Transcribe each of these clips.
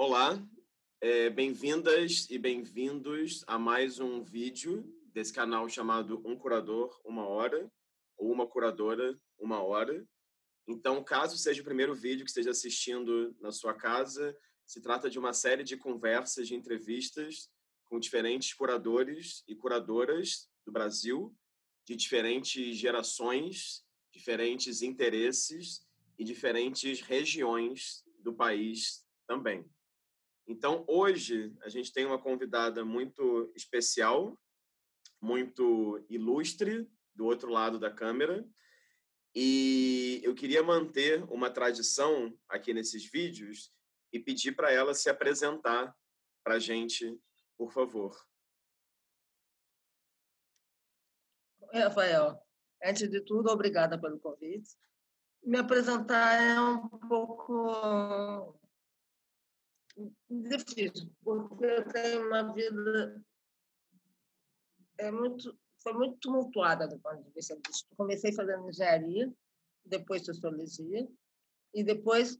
Olá, é, bem-vindas e bem-vindos a mais um vídeo desse canal chamado Um Curador, Uma Hora, ou Uma Curadora, Uma Hora. Então, caso seja o primeiro vídeo que esteja assistindo na sua casa, se trata de uma série de conversas, de entrevistas com diferentes curadores e curadoras do Brasil, de diferentes gerações, diferentes interesses e diferentes regiões do país também. Então, hoje, a gente tem uma convidada muito especial, muito ilustre, do outro lado da câmera. E eu queria manter uma tradição aqui nesses vídeos e pedir para ela se apresentar para a gente, por favor. Oi, Rafael. Antes de tudo, obrigada pelo convite. Me apresentar é um pouco difícil, porque eu tenho uma vida é muito, foi muito tumultuada do ponto de vista disso. Comecei fazendo engenharia, depois sociologia, e depois,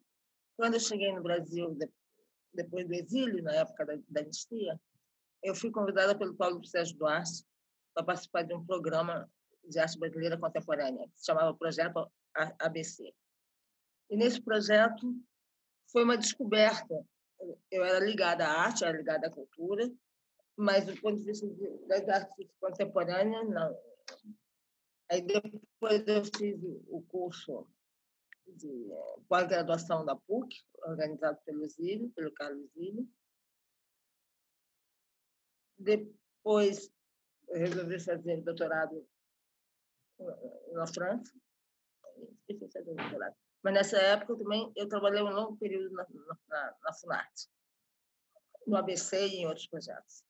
quando eu cheguei no Brasil, depois do exílio, na época da, da anistia, eu fui convidada pelo Paulo Sérgio Duarte para participar de um programa de arte brasileira contemporânea, que se chamava Projeto ABC. E nesse projeto foi uma descoberta eu era ligada à arte, era ligada à cultura, mas do ponto de vista das artes contemporâneas, não. Aí depois eu fiz o curso de pós-graduação da PUC, organizado pelo Zílio, pelo Carlos Zílio. Depois resolvi fazer doutorado na França. Esqueci fazer doutorado. Mas nessa época também eu trabalhei um longo período na, na, na Funarte, no ABC e em outros projetos.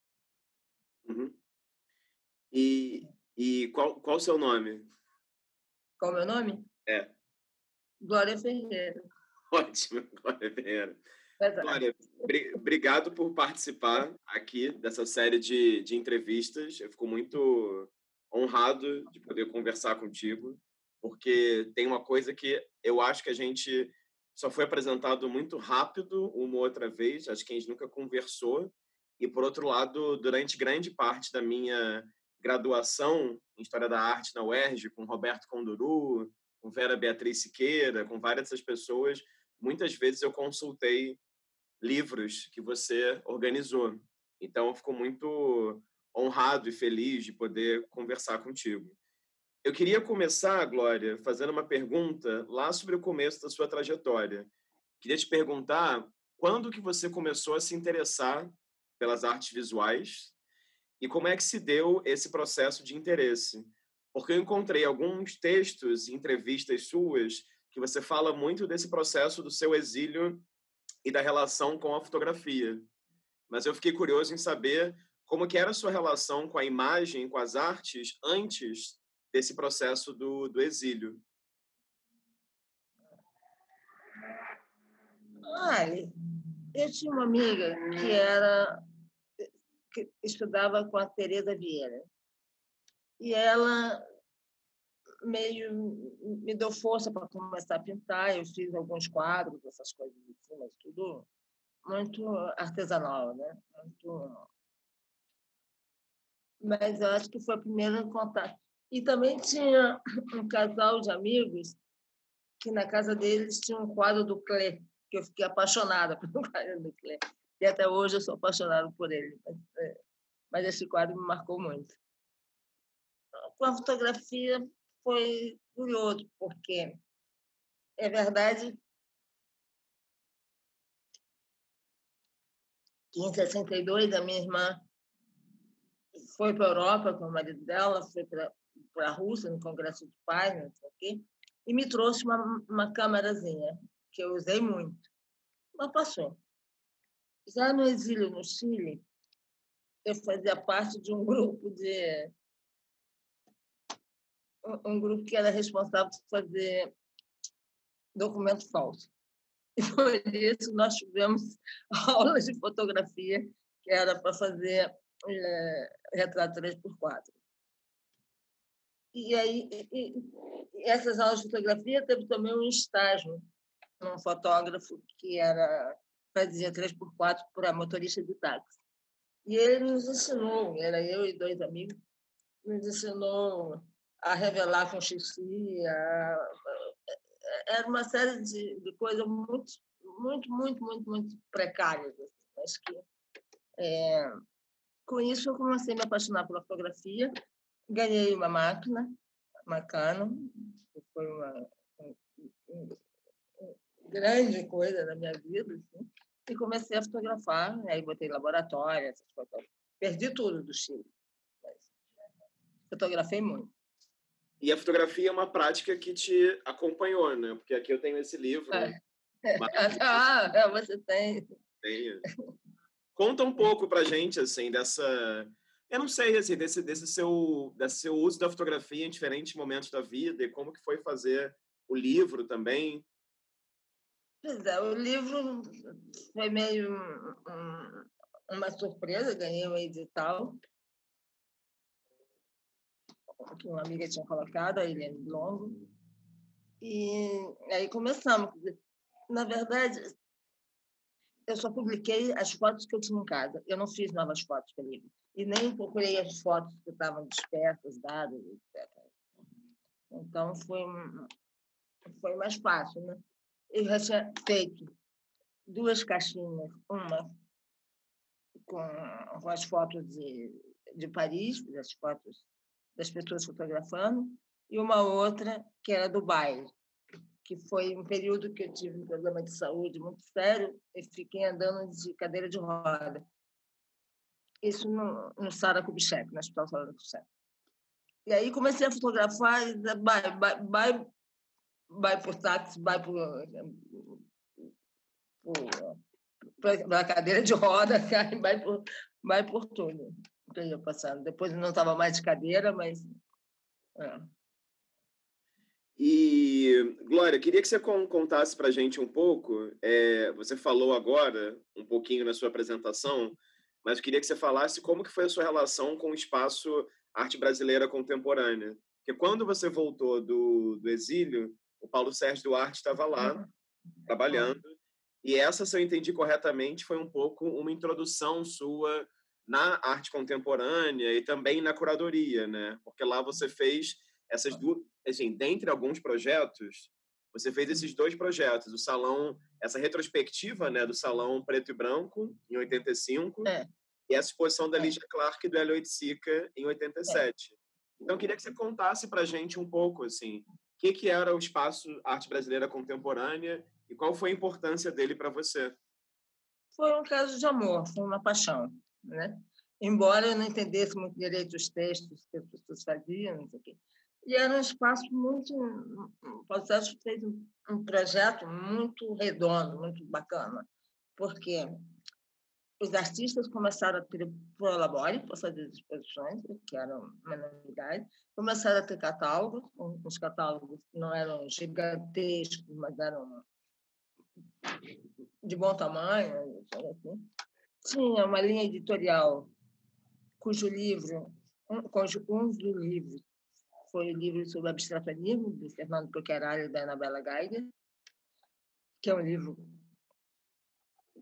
Uhum. E, e qual, qual o seu nome? Qual o meu nome? É. Glória Ferreira. Ótimo, Glória Ferreira. Glória, obrigado por participar aqui dessa série de, de entrevistas. Eu fico muito honrado de poder conversar contigo porque tem uma coisa que eu acho que a gente só foi apresentado muito rápido uma outra vez, acho que a gente nunca conversou. E, por outro lado, durante grande parte da minha graduação em História da Arte na UERJ, com Roberto Conduru, com Vera Beatriz Siqueira, com várias dessas pessoas, muitas vezes eu consultei livros que você organizou. Então, eu fico muito honrado e feliz de poder conversar contigo. Eu queria começar, Glória, fazendo uma pergunta lá sobre o começo da sua trajetória. Queria te perguntar quando que você começou a se interessar pelas artes visuais e como é que se deu esse processo de interesse. Porque eu encontrei alguns textos e entrevistas suas que você fala muito desse processo do seu exílio e da relação com a fotografia. Mas eu fiquei curioso em saber como que era a sua relação com a imagem, com as artes, antes desse processo do, do exílio? Olha, eu tinha uma amiga que era que estudava com a Teresa Vieira e ela meio me deu força para começar a pintar. Eu fiz alguns quadros, essas coisas assim, mas tudo muito artesanal, né? Muito... Mas eu acho que foi o primeiro contato. E também tinha um casal de amigos que na casa deles tinha um quadro do Clé, que eu fiquei apaixonada pelo quadro do Clé. E até hoje eu sou apaixonada por ele. Mas, é, mas esse quadro me marcou muito. Com a fotografia foi curioso, porque é verdade que em 62 a minha irmã foi para a Europa com o marido dela, foi para para a Rússia, no Congresso de Paz, não sei o quê, e me trouxe uma, uma câmerazinha, que eu usei muito. Mas passou. Já no exílio no Chile, eu fazia parte de um grupo de um grupo que era responsável por fazer documento falso. E por isso nós tivemos aulas de fotografia que era para fazer é, retrato 3x4. E aí, e, e essas aulas de fotografia teve também um estágio, um fotógrafo que era fazia 3x4 para motorista de táxi. E ele nos ensinou, era eu e dois amigos, nos ensinou a revelar com xixi, a... era uma série de, de coisas muito, muito, muito, muito, muito precárias, assim, mas que é... com isso eu comecei a me apaixonar pela fotografia, ganhei uma máquina, uma Canon, que foi uma, uma grande coisa na minha vida, assim, e comecei a fotografar, aí botei laboratório, essas coisas. Perdi tudo do Chile. Fotografei muito. E a fotografia é uma prática que te acompanhou, né? Porque aqui eu tenho esse livro. É. ah, é, você tem. Tenho. Conta um pouco pra gente, assim, dessa... Eu não sei, assim, desse, desse, seu, desse seu uso da fotografia em diferentes momentos da vida e como que foi fazer o livro também. Pois é, o livro foi meio um, uma surpresa, ganhei um edital que uma amiga tinha colocado, a Helene Longo, e aí começamos. Na verdade, eu só publiquei as fotos que eu tinha em casa. Eu não fiz novas fotos para livro. E nem procurei as fotos que estavam dispersas, dadas, etc. Então, foi, foi mais fácil, né? eu já tinha feito duas caixinhas, uma com, com as fotos de, de Paris, as fotos das pessoas fotografando, e uma outra que era do baile, que foi um período que eu tive um problema de saúde muito sério e fiquei andando de cadeira de roda. Isso no, no Sara Kubitschek, no Hospital Sara Kubitschek. E aí comecei a fotografar vai, vai, vai vai por táxi, vai por, por, a cadeira de roda, vai por, vai por tudo que eu passando. Depois não estava mais de cadeira, mas. É. E, Glória, queria que você contasse para a gente um pouco. É, você falou agora, um pouquinho na sua apresentação, mas queria que você falasse como que foi a sua relação com o espaço arte brasileira contemporânea. Porque quando você voltou do, do exílio, o Paulo Sérgio Duarte estava lá uhum. trabalhando. E essa, se eu entendi corretamente, foi um pouco uma introdução sua na arte contemporânea e também na curadoria, né? Porque lá você fez essas duas, assim, dentre alguns projetos, você fez esses dois projetos, o salão, essa retrospectiva, né, do salão preto e branco em 85, é. E essa exposição da é. Lígia Clark e do Hélio Oiticica em 87. É. Então, eu queria que você contasse para a gente um pouco, assim, que, que era o espaço arte brasileira contemporânea e qual foi a importância dele para você? Foi um caso de amor, foi uma paixão, né? Embora eu não entendesse muito direito os textos que as pessoas faziam, não sei o quê. E era um espaço muito. O Paulo fez um projeto muito redondo, muito bacana, porque os artistas começaram a ter prolabore para fazer exposições, que eram uma novidade, começaram a ter catálogos, os catálogos não eram gigantescos, mas eram de bom tamanho, assim. Tinha uma linha editorial cujo livro, um, cujo um dos livros foi o livro sobre abstracionismo, de Fernando Coqueralho e da Anabela Geiger, que é um livro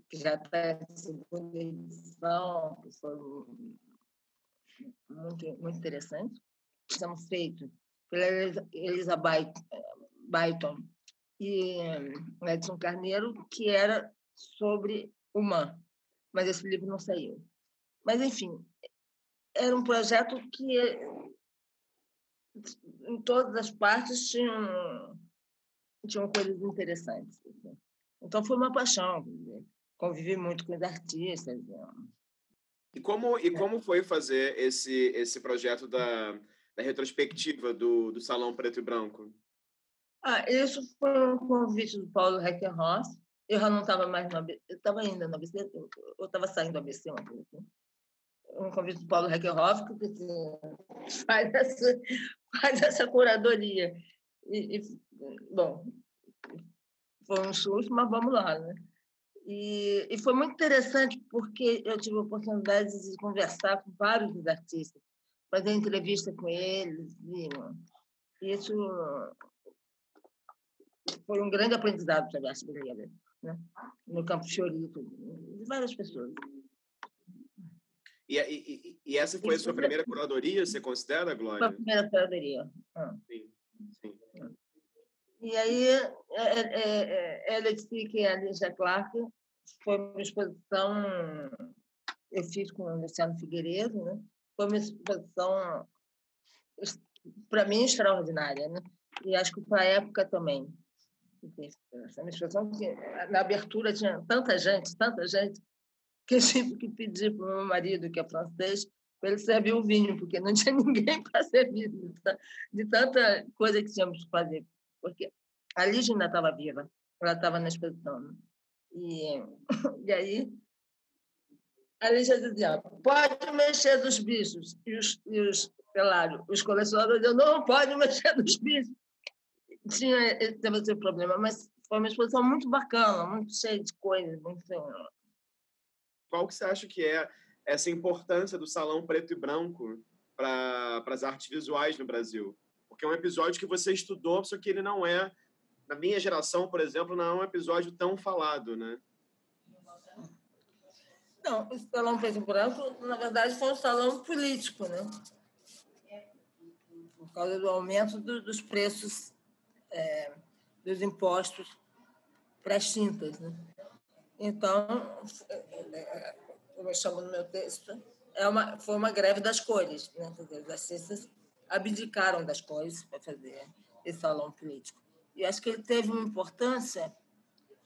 que já está em segunda edição, que foi muito, muito interessante. Estamos feitos pela Elisa Byton e Edson Carneiro, que era sobre o MAN, mas esse livro não saiu. Mas, enfim, era um projeto que em todas as partes tinham, tinham coisas interessantes. Então, foi uma paixão convivi muito com os artistas. Né? E como, e é. como foi fazer esse, esse projeto da, da retrospectiva do, do Salão Preto e Branco? Ah, isso foi um convite do Paulo Heckenroth. Eu já não estava mais no ABC, eu estava ainda no ABC, eu estava saindo do ABC, uma coisa assim. Um convite do Paulo Heckenroth, que faz essa, faz essa curadoria. E, e, bom, foi um susto, mas vamos lá, né? E, e, foi muito interessante porque eu tive a oportunidade de conversar com vários dos artistas, fazer entrevista com eles. E, isso foi um grande aprendizado para a arte brasileira. né? no Campo Fiorito, de várias pessoas. E, e, e essa foi a sua primeira curadoria, você considera, Glória? Foi a primeira curadoria. Ah. Sim, sim. E aí, ela disse que a Lígia Clark foi uma exposição, eu fiz com o Luciano Figueiredo, né? foi uma exposição, para mim, extraordinária. Né? E acho que para a época também. Essa exposição na abertura, tinha tanta gente, tanta gente, que eu tive que pedir para o meu marido, que é francês, para ele servir o vinho, porque não tinha ninguém para servir de tanta coisa que tínhamos que fazer. Porque a Lígia ainda estava viva, ela estava na exposição. Né? E, e aí a Lígia dizia, pode mexer dos bichos. E os, e os, os colecionadores diziam, não pode mexer dos bichos. Tinha, esse problema, mas foi uma exposição muito bacana, muito cheia de coisas, muito qual que você acha que é essa importância do salão preto e branco para as artes visuais no Brasil? Porque é um episódio que você estudou, só que ele não é, na minha geração, por exemplo, não é um episódio tão falado, né? Não, o salão preto e branco, na verdade, foi um salão político, né? Por causa do aumento do, dos preços é, dos impostos para as tintas, né? Então, como eu chamo no meu texto, é uma, foi uma greve das cores. Né? Os artistas abdicaram das cores para fazer esse salão político. E acho que ele teve uma importância,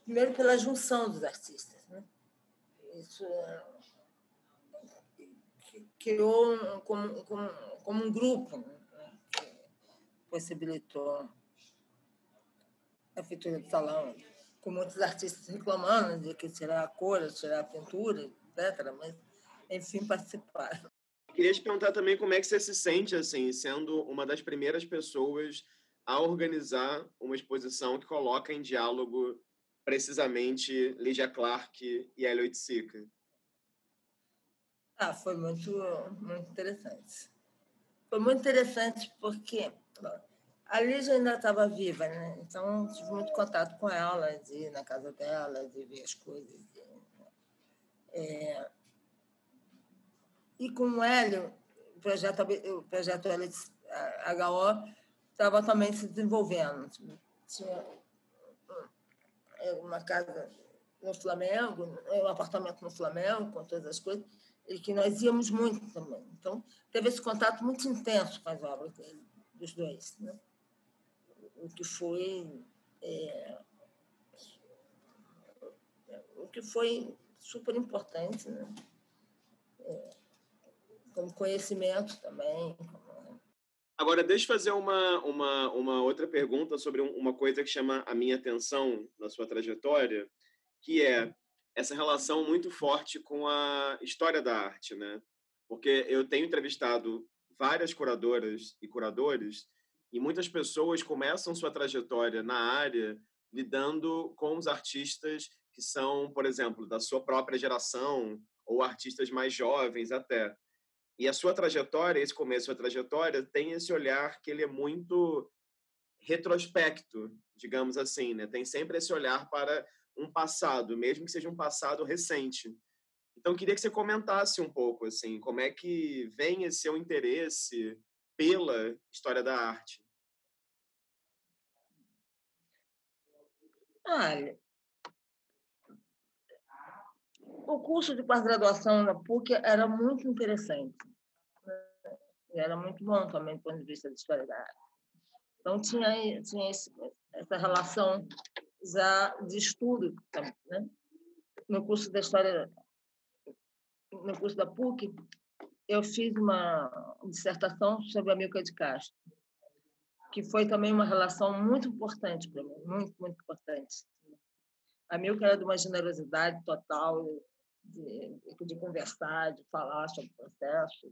primeiro, pela junção dos artistas. Né? Isso criou um, como, como, como um grupo né? que possibilitou a feitura do salão com muitos artistas reclamando de que tirar a cor, tirar a pintura, etc. Mas, enfim, participaram. Queria te perguntar também como é que você se sente, assim, sendo uma das primeiras pessoas a organizar uma exposição que coloca em diálogo precisamente Lydia Clark e Elliot Sica. Ah, foi muito, muito interessante. Foi muito interessante porque a Lígia ainda estava viva, né? Então, tive muito contato com ela, de ir na casa dela, de ver as coisas. É... E com o Hélio, o projeto, o projeto HO estava também se desenvolvendo. Tinha uma casa no Flamengo, um apartamento no Flamengo, com todas as coisas, e que nós íamos muito também. Então, teve esse contato muito intenso com as obras dos dois. Né? o que foi é, o que foi super importante, né? É, como conhecimento também. Agora, deixa eu fazer uma, uma, uma outra pergunta sobre uma coisa que chama a minha atenção na sua trajetória, que é essa relação muito forte com a história da arte, né? Porque eu tenho entrevistado várias curadoras e curadores e muitas pessoas começam sua trajetória na área lidando com os artistas que são, por exemplo, da sua própria geração ou artistas mais jovens até. E a sua trajetória, esse começo da trajetória, tem esse olhar que ele é muito retrospecto, digamos assim, né? Tem sempre esse olhar para um passado, mesmo que seja um passado recente. Então, queria que você comentasse um pouco, assim, como é que vem esse seu interesse pela história da arte? Olha, o curso de pós-graduação na PUC era muito interessante. Era muito bom também do ponto de vista da história da arte. Então, tinha, tinha esse, essa relação já de estudo também. Né? No curso da história, no curso da PUC, eu fiz uma dissertação sobre a Milka de Castro, que foi também uma relação muito importante para mim, muito, muito importante. A Milka era de uma generosidade total, de, de conversar, de falar sobre o processo.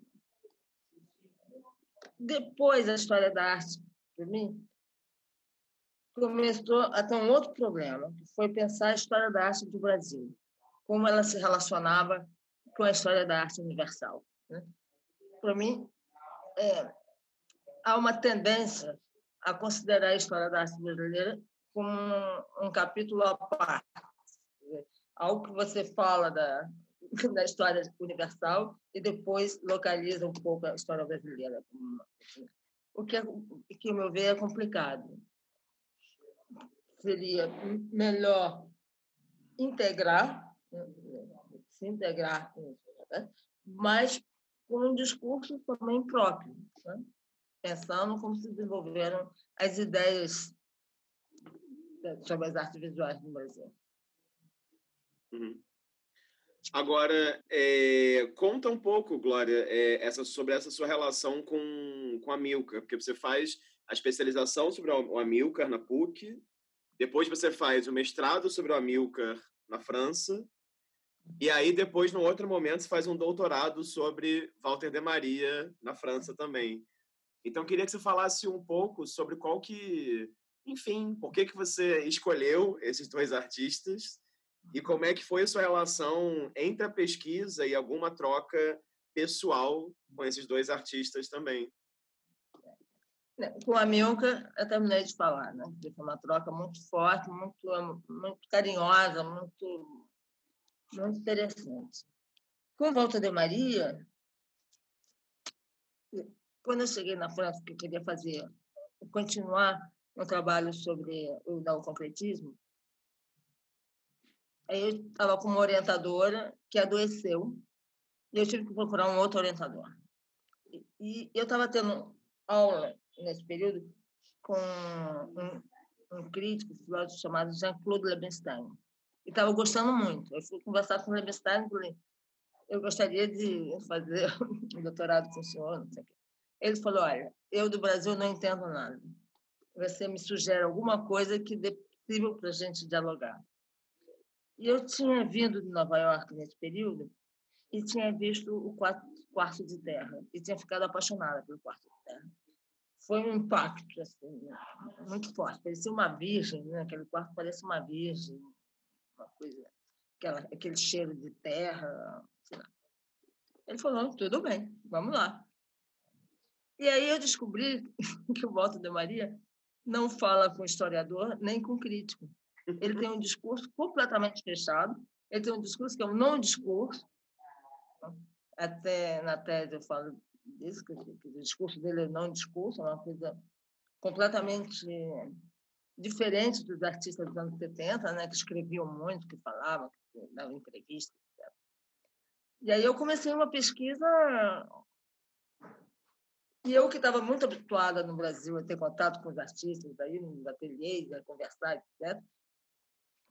Depois, a história da arte, para mim, começou a ter um outro problema, que foi pensar a história da arte do Brasil, como ela se relacionava com a história da arte universal. Né? Para mim, é, há uma tendência a considerar a história da arte brasileira como um, um capítulo à parte. algo que você fala da, da história universal e depois localiza um pouco a história brasileira. O que, é, que, ao meu ver, é complicado. Seria melhor integrar, se integrar, né? mas com um discurso também próprio, né? pensando como se desenvolveram as ideias sobre as artes visuais no Brasil. Uhum. Agora, é, conta um pouco, Glória, é, essa, sobre essa sua relação com, com a Milka, porque você faz a especialização sobre o Amilcar na PUC, depois você faz o mestrado sobre o Amilcar na França, e aí depois, no outro momento, você faz um doutorado sobre Walter de Maria na França também. Então, queria que você falasse um pouco sobre qual que, enfim, por que, que você escolheu esses dois artistas e como é que foi a sua relação entre a pesquisa e alguma troca pessoal com esses dois artistas também? Com a Milka, eu terminei de falar, né? Foi uma troca muito forte, muito, muito carinhosa, muito, muito interessante. Com Volta de Maria, quando eu cheguei na França, que eu queria fazer, continuar um trabalho sobre o neoconcretismo, eu estava com uma orientadora que adoeceu e eu tive que procurar um outro orientador. E, eu estava tendo aula nesse período com um, um crítico filósofo chamado Jean-Claude Lebenstein. E estava gostando muito. Eu fui conversar com o Lebenstein e falei, eu gostaria de fazer um doutorado com o senhor, não sei o quê. Ele falou, olha, eu do Brasil não entendo nada. Você me sugere alguma coisa que dê possível para a gente dialogar. E eu tinha vindo de Nova York nesse período e tinha visto o quarto, de terra e tinha ficado apaixonada pelo quarto de terra. Foi um impacto assim, muito forte. Parecia uma virgem, né? aquele quarto parece uma virgem, uma coisa, aquela, aquele cheiro de terra. Ele falou: tudo bem, vamos lá. E aí eu descobri que o Walter de Maria não fala com historiador nem com crítico. Ele tem um discurso completamente fechado, ele tem um discurso que é um não discurso. Até na tese eu falo disso, que, o discurso dele é não discurso, é uma coisa completamente diferente dos artistas dos anos 70, né, que escreviam muito, que falavam, que davam entrevistas, etc. E aí eu comecei uma pesquisa e eu que estava muito habituada no Brasil a ter contato com os artistas, aí nos ateliês, a conversar, etc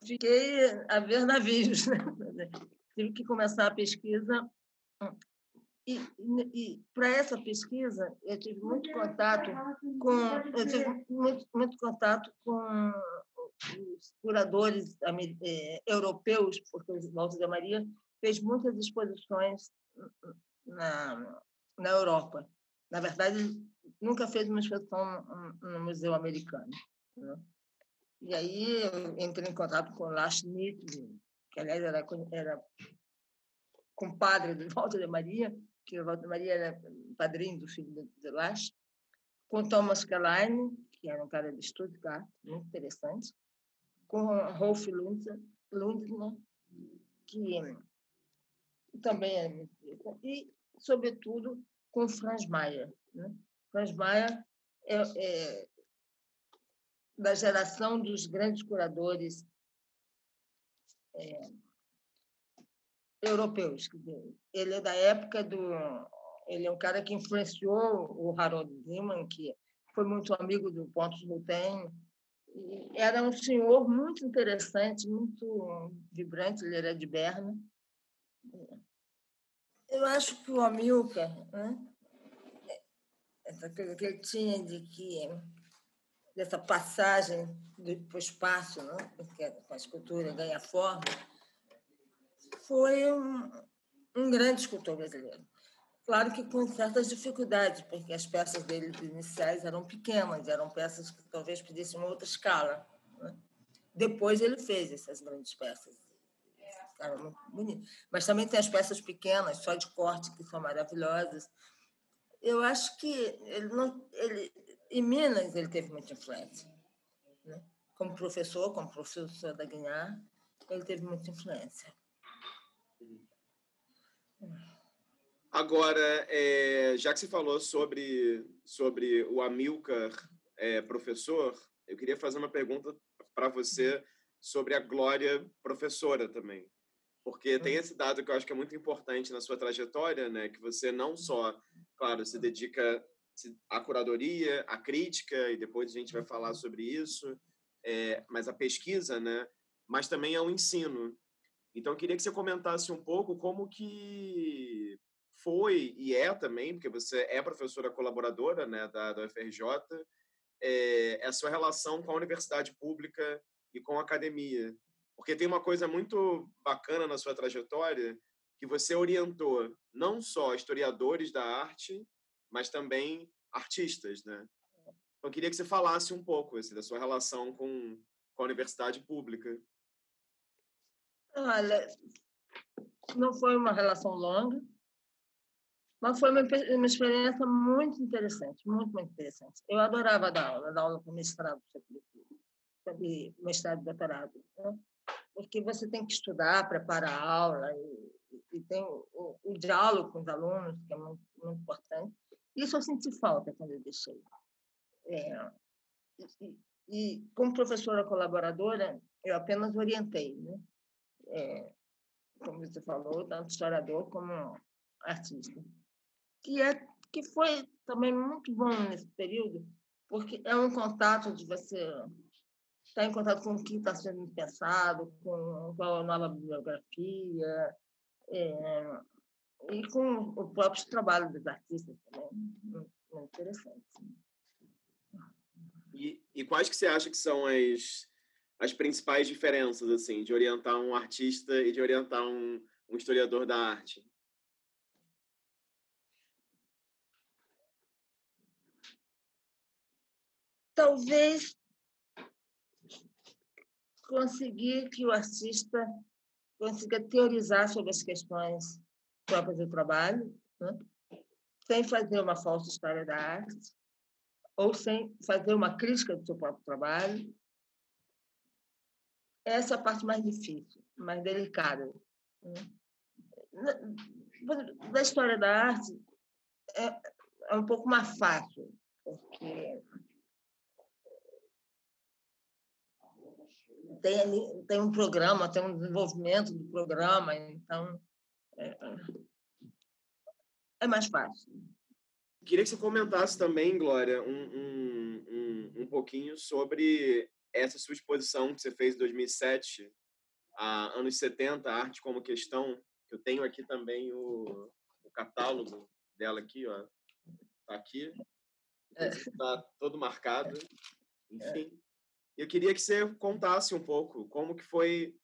fiquei a ver navios. Né? Tive que começar a pesquisa. E, e para essa pesquisa, eu tive muito contato com eu tive muito, muito contato com os curadores eh, europeus, porque o Walter da Maria fez muitas exposições na, na Europa. Na verdade, nunca fez uma exposição no Museu Americano. Né? E aí entrei em contato com Lars que aliás era, era compadre do Walter de Maria, que o Walter de Maria era padrinho do filho de, de Lars, com Thomas Kalein, que era um cara de Stuttgart, muito interessante, com Rolf Lundner, que também interessante, e, sobretudo, com Franz Mayer. Né? Franz Mayer é, é, da geração dos grandes curadores é, europeus. Ele é da época do. Ele é um cara que influenciou o Harold Zeman, que foi muito amigo do Pontos Lutem. Era um senhor muito interessante, muito vibrante, ele era de Berna. Eu acho que o Amilcar, né? essa coisa que ele tinha de que dessa passagem para o espaço, né? que a escultura ganha forma, foi um, um grande escultor brasileiro. Claro que com certas dificuldades, porque as peças dele iniciais eram pequenas, eram peças que talvez pedissem uma outra escala. Né? Depois ele fez essas grandes peças. Ficaram muito. Mas também tem as peças pequenas, só de corte, que são maravilhosas. Eu acho que ele, não, ele em Minas, ele teve muita influência. Né? Como professor, como professor da Guinar, ele teve muita influência. Agora, é, já que você falou sobre, sobre o Amilcar é, professor, eu queria fazer uma pergunta para você sobre a Glória professora também. Porque tem hum. esse dado que eu acho que é muito importante na sua trajetória, né? Que você não só, claro, se dedica à curadoria, à crítica, e depois a gente vai falar sobre isso, é, mas a pesquisa, né? Mas também ao ensino. Então, eu queria que você comentasse um pouco como que foi e é também, porque você é professora colaboradora né, da, da UFRJ, é, a sua relação com a universidade pública e com a academia. Porque tem uma coisa muito bacana na sua trajetória, que você orientou não só historiadores da arte, mas também artistas, né? Então, eu queria que você falasse um pouco assim, da sua relação com, com a universidade pública. Olha, não foi uma relação longa, mas foi uma, uma experiência muito interessante, muito, muito interessante. Eu adorava dar aula, dar aula com mestrado, sobretudo, sobre mestrado e doutorado, né? porque você tem que estudar, preparar a aula, e, e tem o, o, diálogo com os alunos, que é muito, muito importante. Isso eu senti falta quando eu deixei. É, e, e, como professora colaboradora, eu apenas orientei, né? É, como você falou, tanto historiador como artista que é que foi também muito bom nesse período, porque é um contato de você estar em contato com o que está sendo pensado, com a nova bibliografia, é, e com o próprio trabalho dos artistas também. Muito, interessante. E, e quais que você acha que são as, as principais diferenças assim de orientar um artista e de orientar um, um historiador da arte? talvez conseguir que o artista consiga teorizar sobre as questões próprias do trabalho, né? sem fazer uma falsa história da arte, ou sem fazer uma crítica do seu próprio trabalho. Essa é a parte mais difícil, mais delicada. Né? Da história da arte, é, é um pouco mais fácil, porque tem, tem um programa, tem um desenvolvimento do programa, então é, é mais fácil. Queria que você comentasse também, Glória, um, um, um, um pouquinho sobre essa sua exposição que você fez em 2007, a anos 70, Arte como Questão. Eu tenho aqui também o, o catálogo dela aqui, ó. Tá aqui. Está é. todo marcado. Enfim. É. Eu queria que você contasse um pouco como que foi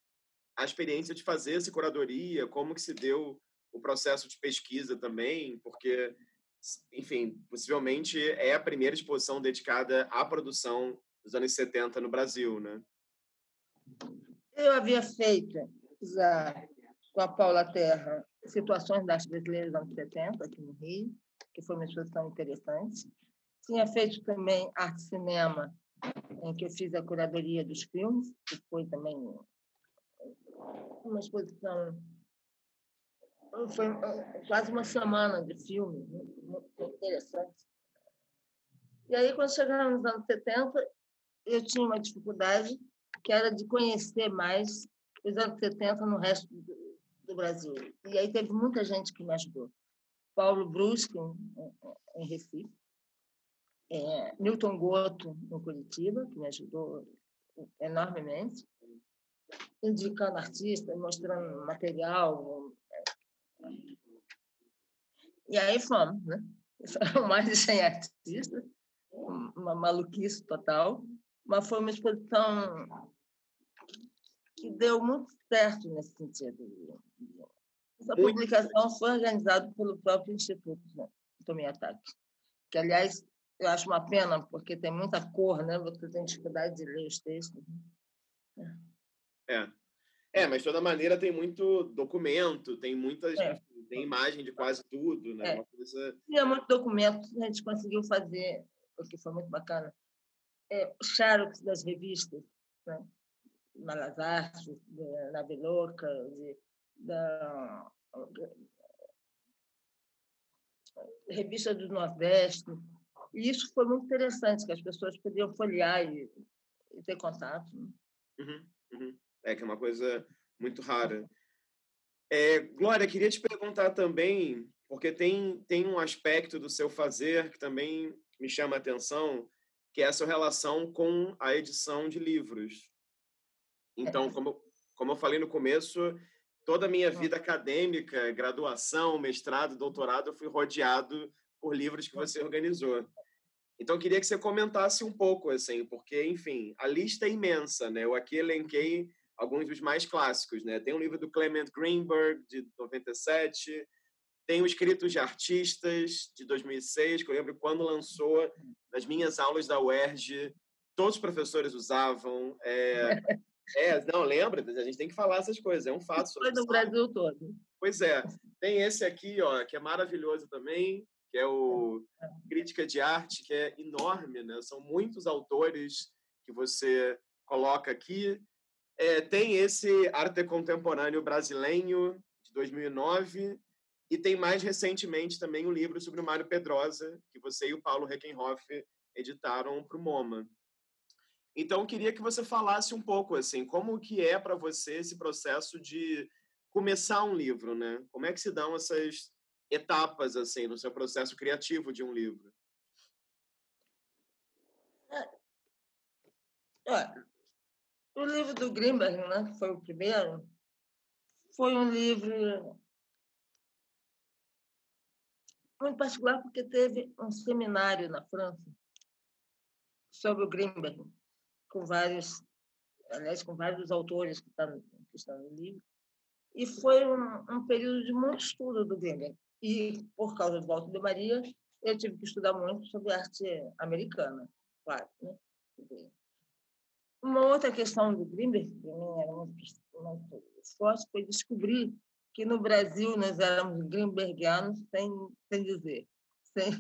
a experiência de fazer essa curadoria, como que se deu o processo de pesquisa também, porque, enfim, possivelmente é a primeira exposição dedicada à produção dos anos 70 no Brasil, né? Eu havia feito já com a Paula Terra Situações das Brasileiras dos anos 70, aqui no Rio, que foi uma exposição interessante. Tinha feito também arte cinema em que eu fiz a curadoria dos filmes, que foi também uma exposição. Foi quase uma semana de filmes, muito interessante. E aí, quando chegamos nos anos 70, eu tinha uma dificuldade que era de conhecer mais os anos 70 no resto do, Brasil. E aí teve muita gente que me ajudou. Paulo Brusque, em Recife, é, Milton Goto, em Curitiba, que me ajudou enormemente, indicando artistas, mostrando material. E aí fomos, né? Foram mais de 100 artistas, uma maluquice total, mas foi uma exposição que deu muito certo nesse sentido. Essa publicação foi organizada pelo próprio Instituto né? Tomiataki, que, aliás, eu acho uma pena, porque tem muita cor, né? Você tem dificuldade de ler os textos. Né? É. É, mas de toda maneira tem muito documento, tem muitas. É. Tem imagem de quase tudo, né? É. Uma coisa... Tinha muito documento, a gente conseguiu fazer, o que foi muito bacana. É, xerox das revistas, né? Malas Artes, de Nave Louca, de, da Revista do Nordeste. E isso foi muito interessante, que as pessoas podiam folhear e, e ter contato. Né? Uhum, uhum. É que é uma coisa muito rara. É, Glória, queria te perguntar também, porque tem, tem um aspecto do seu fazer que também me chama a atenção, que é a sua relação com a edição de livros. Então, como, como eu falei no começo, toda a minha vida acadêmica, graduação, mestrado, doutorado, eu fui rodeado por livros que você organizou. Então, queria que você comentasse um pouco, assim, porque, enfim, a lista é imensa, né? Eu aqui elenquei alguns dos mais clássicos, né? Tem um livro do Clement Greenberg, de 97, tem o Escritos de Artistas, de 2006, que eu lembro quando lançou, nas minhas aulas da UERJ, todos os professores usavam. É, é não, lembra? A gente tem que falar essas coisas, é um fato. Foi no Brasil todo. Pois é. Tem esse aqui, ó, que é maravilhoso também, que é o Crítica de Arte, que é enorme, né? São muitos autores que você coloca aqui. É, tem esse Arte Contemporâneo Brasileiro, de 2009, e tem mais recentemente também um livro sobre o Mário Pedrosa, que você e o Paulo Reckenhoff editaram para o MoMA. Então, queria que você falasse um pouco, assim, como que é para você esse processo de começar um livro, né? Como é que se dão essas etapas, assim, no seu processo criativo de um livro? É, o livro do Grimberg, né, que foi o primeiro, foi um livro muito particular porque teve um seminário na França sobre o Grimberg, com vários, aliás, com vários autores que estão, que estão no livro, e foi um, um período de muito estudo do Grimberg. E, por causa do Walter de Maria, eu tive que estudar muito sobre arte americana, claro. Né? Uma outra questão do Grimberg, que para mim era muito, muito forte, foi descobrir que no Brasil nós éramos grimbergianos sem, sem dizer, sem,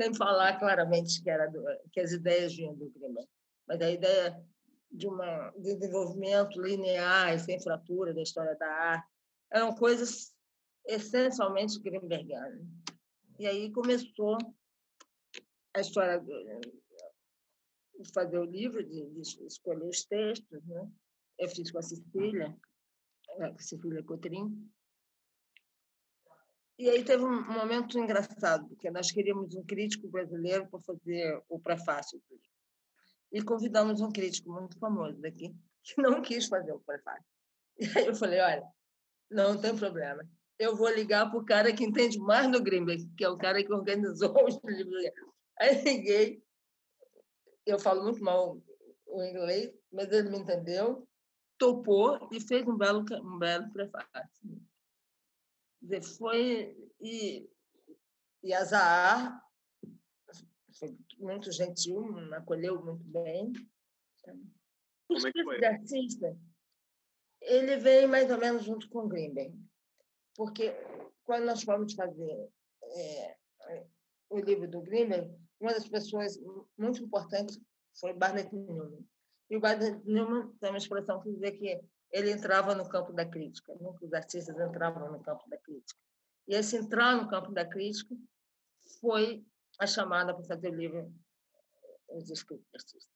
sem falar claramente que, era do, que as ideias vinham do Grimberg. Mas a ideia de um desenvolvimento linear e sem fratura da história da arte eram coisas essencialmente grimbergianas. E aí começou a história fazer o livro, de, de escolher os textos. Né? Eu fiz com a Cecília, a Cecília Cotrim. E aí teve um momento engraçado, porque nós queríamos um crítico brasileiro para fazer o prefácio do livro. E convidamos um crítico muito famoso daqui, que não quis fazer o prefácio. E aí eu falei, olha, não tem problema. Eu vou ligar para o cara que entende mais do Greenberg, que é o cara que organizou os livros. Aí liguei eu falo muito mal o inglês, mas ele me entendeu, topou e fez um belo, um belo prefácio. Foi, e, e a Zahar foi muito gentil, me acolheu muito bem. Como é que foi? De artista, ele veio mais ou menos junto com o Grimberg, porque quando nós fomos fazer é, o livro do Grimberg, uma das pessoas muito importantes foi Barnett Newman. E o Barnett Newman tem uma expressão que dizer que ele entrava no campo da crítica, né? os artistas entravam no campo da crítica. E esse entrar no campo da crítica foi a chamada para fazer o livro Os Escritos Artistas.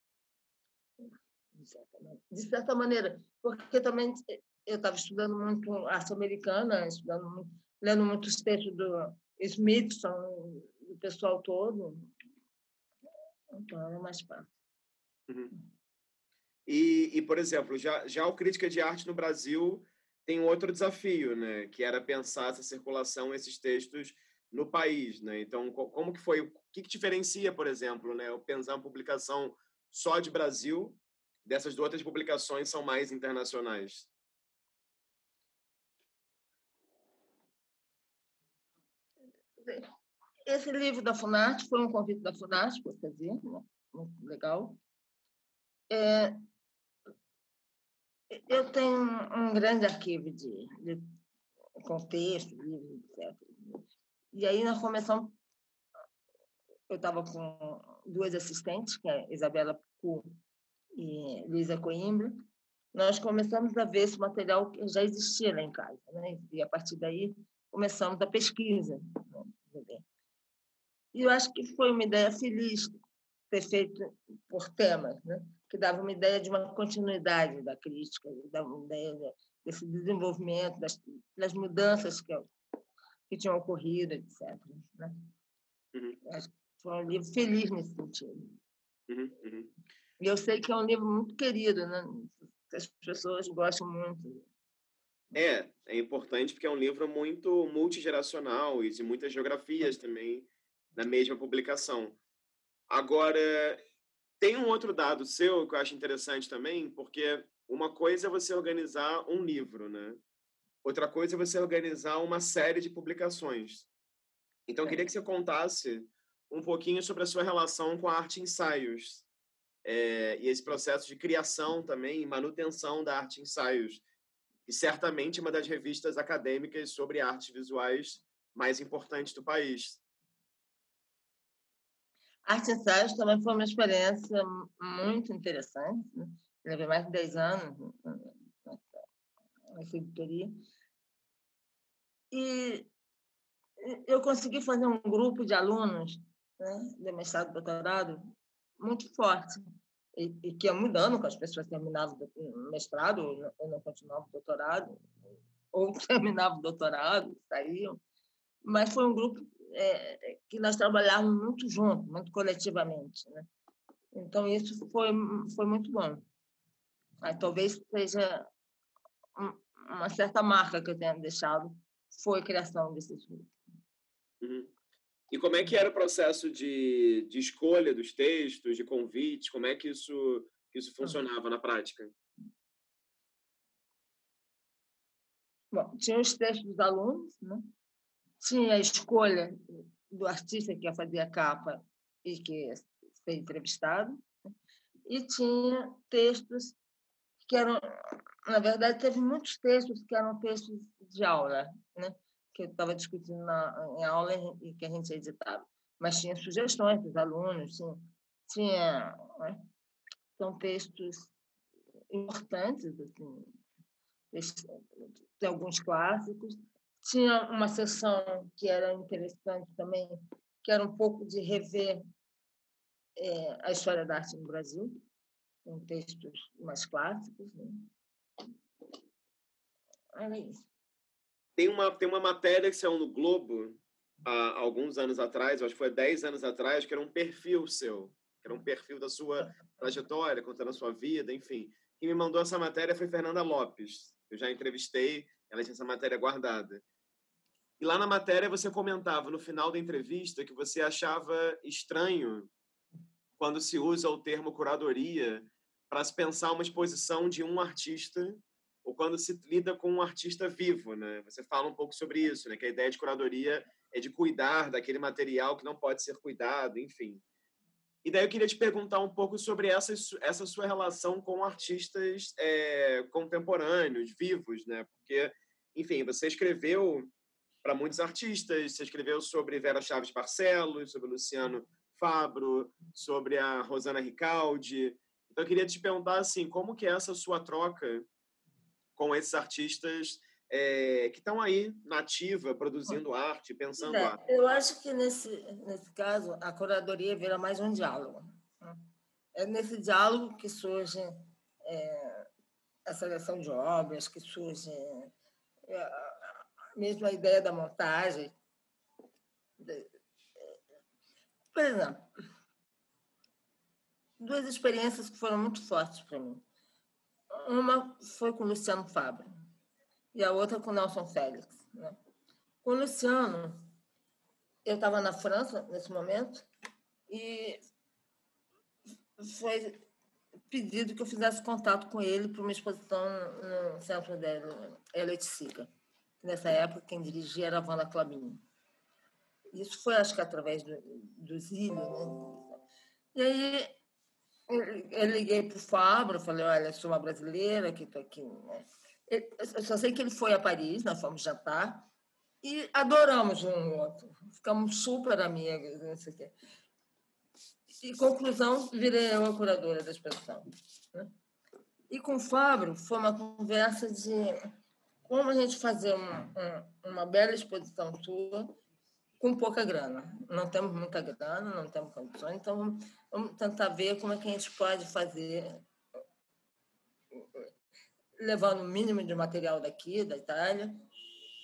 De certa maneira, porque também eu estava estudando muito arte americana, estudando muito, lendo muitos textos do Smithson, do pessoal todo, então, era mais fácil. Uhum. E, e, por exemplo, já, já o Crítica de Arte no Brasil tem um outro desafio, né? Que era pensar essa circulação, esses textos no país, né? Então, como que foi? O que, que diferencia, por exemplo, né? Eu pensar uma publicação só de Brasil dessas outras publicações são mais internacionais? Esse livro da Funarte foi um convite da Funarte para fazer, né? muito legal. É, eu tenho um grande arquivo de, de contexto, livros, etc. E aí nós começamos. Eu estava com duas assistentes, que é Isabela Pucu e Luísa Coimbra, nós começamos a ver esse material que já existia lá em casa. Né? E, a partir daí, começamos a pesquisa. E eu acho que foi uma ideia feliz ter feito por temas, né? que dava uma ideia de uma continuidade da crítica, dava uma ideia desse desenvolvimento, das, das mudanças que, que tinham ocorrido, etc. Né? Uhum. Acho que foi um livro feliz nesse sentido. Uhum, uhum. E eu sei que é um livro muito querido, né? as pessoas gostam muito. É, é importante porque é um livro muito multigeracional e de muitas geografias também na mesma publicação. Agora, tem um outro dado seu que eu acho interessante também, porque uma coisa é você organizar um livro, né? Outra coisa é você organizar uma série de publicações. Então, eu queria que você contasse um pouquinho sobre a sua relação com a arte ensaios é, e esse processo de criação também e manutenção da arte ensaios, e certamente uma das revistas acadêmicas sobre artes visuais mais importantes do país. Arte Ensaios também foi uma experiência muito interessante. Né? Levei mais de 10 anos nessa editoria. E eu consegui fazer um grupo de alunos né, de mestrado e doutorado muito forte e, e que ia mudando com as pessoas terminavam o mestrado ou não continuavam o doutorado ou terminavam o doutorado, saíam. Mas foi um grupo é, que nós trabalhávamos muito junto, muito coletivamente. Né? Então, isso foi, foi muito bom. Aí, talvez seja uma certa marca que eu tenha deixado, foi a criação desses grupos. Uhum. E como é que era o processo de, de escolha dos textos, de convites? Como é que isso, isso funcionava na prática? Bom, tinha os textos dos alunos, né? Tinha a escolha do artista que ia fazer a capa e que foi entrevistado, e tinha textos que eram, na verdade, teve muitos textos que eram textos de aula, né? que eu estava discutindo na, em aula e que a gente editava. Mas tinha sugestões dos alunos, tinha, tinha né? são textos importantes, assim, tem alguns clássicos. Tinha uma sessão que era interessante também, que era um pouco de rever é, a história da arte no Brasil, com textos mais clássicos. Né? Era isso. Tem uma, tem uma matéria que saiu no Globo há alguns anos atrás, acho que foi 10 anos atrás, que era um perfil seu, que era um perfil da sua trajetória, contando a sua vida, enfim. Quem me mandou essa matéria foi Fernanda Lopes. Eu já entrevistei, ela tinha essa matéria guardada. E lá na matéria você comentava, no final da entrevista, que você achava estranho quando se usa o termo curadoria para se pensar uma exposição de um artista ou quando se lida com um artista vivo, né? Você fala um pouco sobre isso, né? Que a ideia de curadoria é de cuidar daquele material que não pode ser cuidado, enfim. E daí eu queria te perguntar um pouco sobre essa, essa sua relação com artistas é, contemporâneos, vivos, né? Porque, enfim, você escreveu para muitos artistas, você escreveu sobre Vera Chaves Barcelos, sobre Luciano Fabro, sobre a Rosana Ricaldi. Então eu queria te perguntar assim, como que é essa sua troca com esses artistas é, que estão aí na ativa, produzindo arte, pensando é, arte. Eu acho que nesse, nesse caso a curadoria vira mais um diálogo. Né? É nesse diálogo que surge é, a seleção de obras, que surge é, mesmo a ideia da montagem. Por exemplo, duas experiências que foram muito fortes para mim. Uma foi com o Luciano Fabra e a outra com o Nelson Félix. Né? Com o Luciano, eu estava na França nesse momento e foi pedido que eu fizesse contato com ele para uma exposição no centro dele, Eletricica. Nessa época, quem dirigia era a Wanda Clabinho. Isso foi, acho que, através do, do Zílio. Né? E aí eu liguei para o Fabro, falei, olha, sou uma brasileira que estou aqui. Né? Eu só sei que ele foi a Paris, nós fomos jantar, e adoramos um outro. Ficamos super amigos, não sei o quê. E, conclusão, virei eu a curadora da exposição. Né? E com o Fábio foi uma conversa de como a gente fazer uma, uma bela exposição sua com pouca grana. Não temos muita grana, não temos condições, então vamos tentar ver como é que a gente pode fazer levando o mínimo de material daqui, da Itália,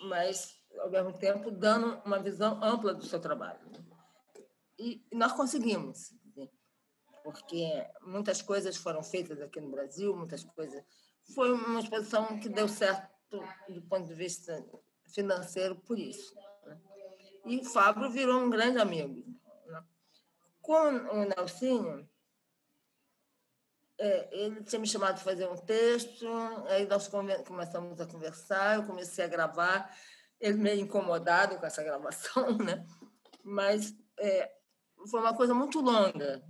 mas, ao mesmo tempo, dando uma visão ampla do seu trabalho. E nós conseguimos, porque muitas coisas foram feitas aqui no Brasil, muitas coisas. Foi uma exposição que deu certo do ponto de vista financeiro por isso. Né? E o Fábio virou um grande amigo. Né? Com o Nelsinho, é, ele tinha me chamado para fazer um texto, aí nós começamos a conversar, eu comecei a gravar, ele meio incomodado com essa gravação, né? mas é, foi uma coisa muito longa,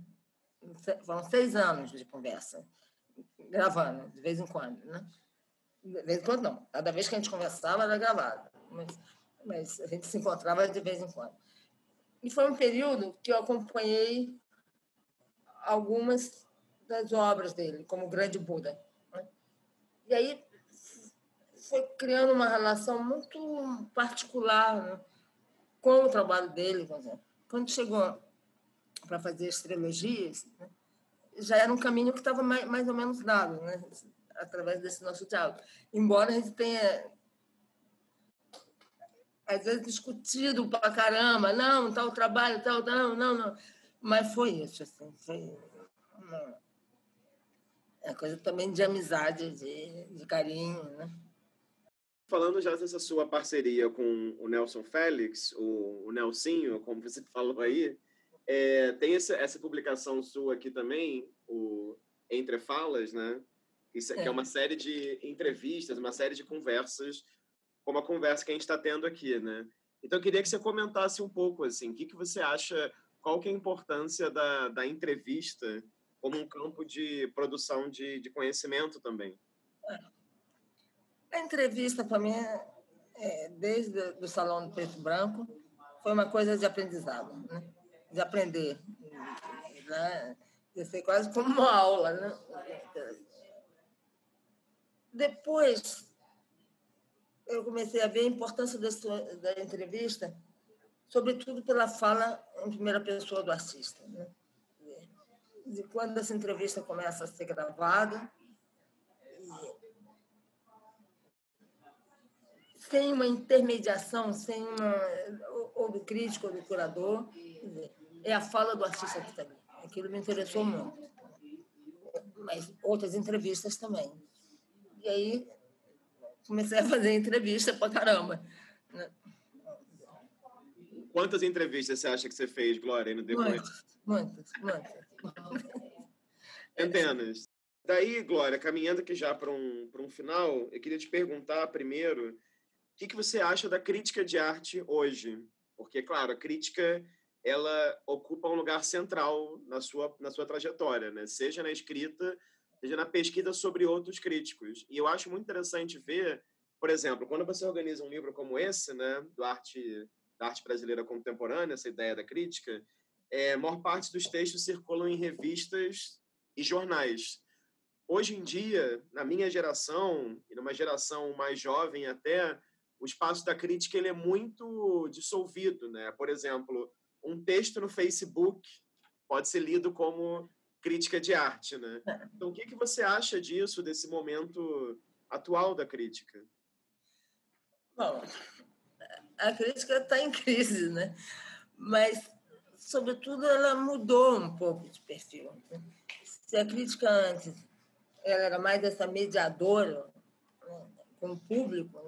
foram seis anos de conversa, gravando, de vez em quando. Né? De vez em quando não, cada vez que a gente conversava era gravado, mas, mas a gente se encontrava de vez em quando. E foi um período que eu acompanhei algumas das obras dele, como o Grande Buda. Né? E aí foi criando uma relação muito particular né? com o trabalho dele. Quando chegou para fazer as trilogias, né? já era um caminho que estava mais, mais ou menos dado, né? através desse nosso diálogo. Embora a gente tenha às vezes discutido para caramba, não, tal trabalho, tal, não, não, não. Mas foi isso, assim, foi uma, é coisa também de amizade, de, de carinho, né? Falando já dessa sua parceria com o Nelson Félix, o, o Nelsinho, como você falou aí, é, tem essa, essa publicação sua aqui também, o Entre Falas, né? Isso, é. Que é uma série de entrevistas, uma série de conversas, como a conversa que a gente está tendo aqui, né? Então, eu queria que você comentasse um pouco, assim, o que, que você acha, qual que é a importância da, da entrevista como um campo de produção de, de conhecimento também. A entrevista, para mim, é, desde o Salão do Preto Branco, foi uma coisa de aprendizado, né? de aprender. Né? De quase como uma aula. Né? Depois, eu comecei a ver a importância desse, da entrevista, sobretudo pela fala em primeira pessoa do artista. Né? De quando essa entrevista começa a ser gravada. Sem uma intermediação, sem uma, ou do crítico ou do curador, é a fala do artista que está ali. Aquilo me interessou muito. Mas outras entrevistas também. E aí comecei a fazer entrevista pra caramba. Quantas entrevistas você acha que você fez, Glória, no? Muitas, muitas, muitas. Centenas. Daí, Glória, caminhando aqui já para um, um final, eu queria te perguntar primeiro o que, que você acha da crítica de arte hoje? Porque, claro, a crítica ela ocupa um lugar central na sua, na sua trajetória, né? seja na escrita, seja na pesquisa sobre outros críticos. E eu acho muito interessante ver, por exemplo, quando você organiza um livro como esse, né, do arte, da arte brasileira contemporânea, essa ideia da crítica, é, a maior parte dos textos circulam em revistas e jornais. Hoje em dia, na minha geração, e numa geração mais jovem até, o espaço da crítica ele é muito dissolvido. Né? Por exemplo, um texto no Facebook pode ser lido como crítica de arte. Né? Então, o que, que você acha disso, desse momento atual da crítica? Bom, a crítica está em crise, né? mas sobretudo, ela mudou um pouco de perfil. Né? Se a crítica antes ela era mais essa mediadora né, com o público,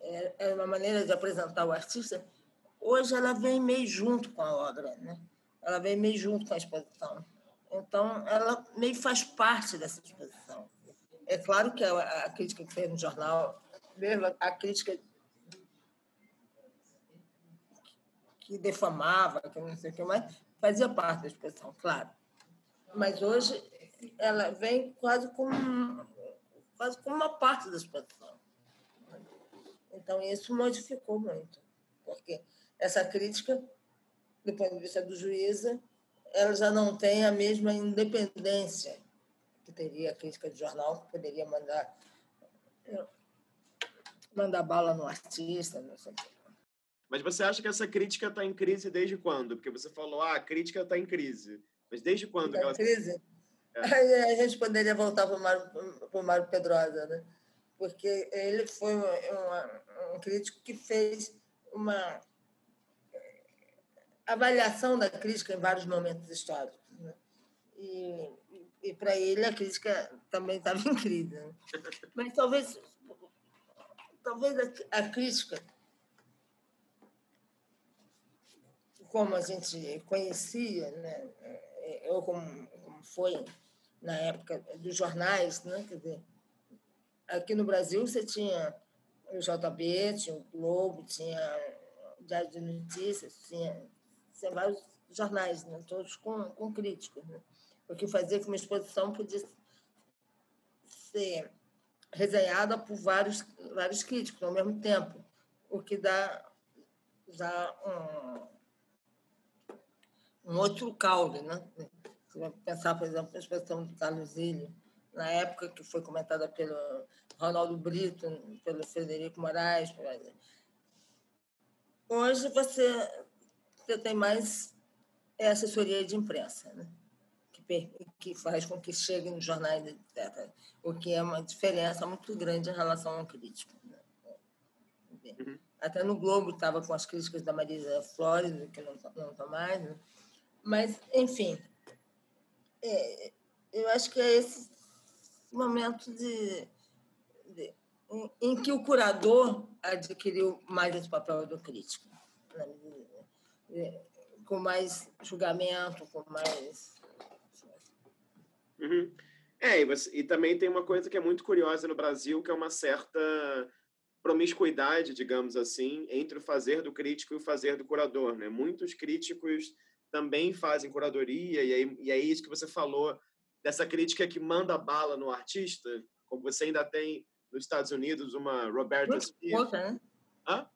né? era uma maneira de apresentar o artista, hoje ela vem meio junto com a obra, né? ela vem meio junto com a exposição. Então, ela meio faz parte dessa exposição. É claro que a, a crítica que fez no jornal, mesmo a crítica que defamava, que não sei o que mais, fazia parte da expressão, claro. Mas hoje ela vem quase como, quase como uma parte da expressão. Então, isso modificou muito, porque essa crítica, do ponto de vista do juíza, ela já não tem a mesma independência que teria crítica de jornal, que poderia mandar mandar bala no artista, não sei o quê. Mas você acha que essa crítica está em crise desde quando? Porque você falou, ah, a crítica está em crise. Mas desde quando? Tá ela... crise? É. Aí a gente poderia voltar para o Mário, Mário Pedrosa, né? Porque ele foi um, um crítico que fez uma avaliação da crítica em vários momentos históricos. Né? E, e para ele a crítica também estava em crise. Né? Mas talvez, talvez a, a crítica, como a gente conhecia, né? ou como, como foi na época dos jornais, né? Quer dizer, aqui no Brasil você tinha o JB, tinha o Globo, tinha o Diário de Notícias, tinha tinha vários jornais, né? todos com, com críticos, né? o que fazia que uma exposição pudesse ser resenhada por vários, vários críticos ao mesmo tempo, o que dá já um, um outro caldo. Né? Vai pensar, por exemplo, na exposição do Carlos Ilho, na época que foi comentada pelo Ronaldo Brito, pelo Frederico Moraes. Hoje você você tem mais é assessoria de imprensa, né? que, que faz com que chegue nos jornais, etc. O que é uma diferença muito grande em relação ao crítico. Né? Uhum. Até no Globo estava com as críticas da Marisa Flores, que não está mais. Né? Mas, enfim, é, eu acho que é esse momento de, de em, em, que o curador adquiriu mais esse papel do crítico. Né? com mais julgamento, com mais. Uhum. É, e, você, e também tem uma coisa que é muito curiosa no Brasil, que é uma certa promiscuidade, digamos assim, entre o fazer do crítico e o fazer do curador. Né? Muitos críticos também fazem curadoria, e aí, e é isso que você falou, dessa crítica que manda bala no artista, como você ainda tem nos Estados Unidos uma Roberta Smith. Pouca, né? Hã?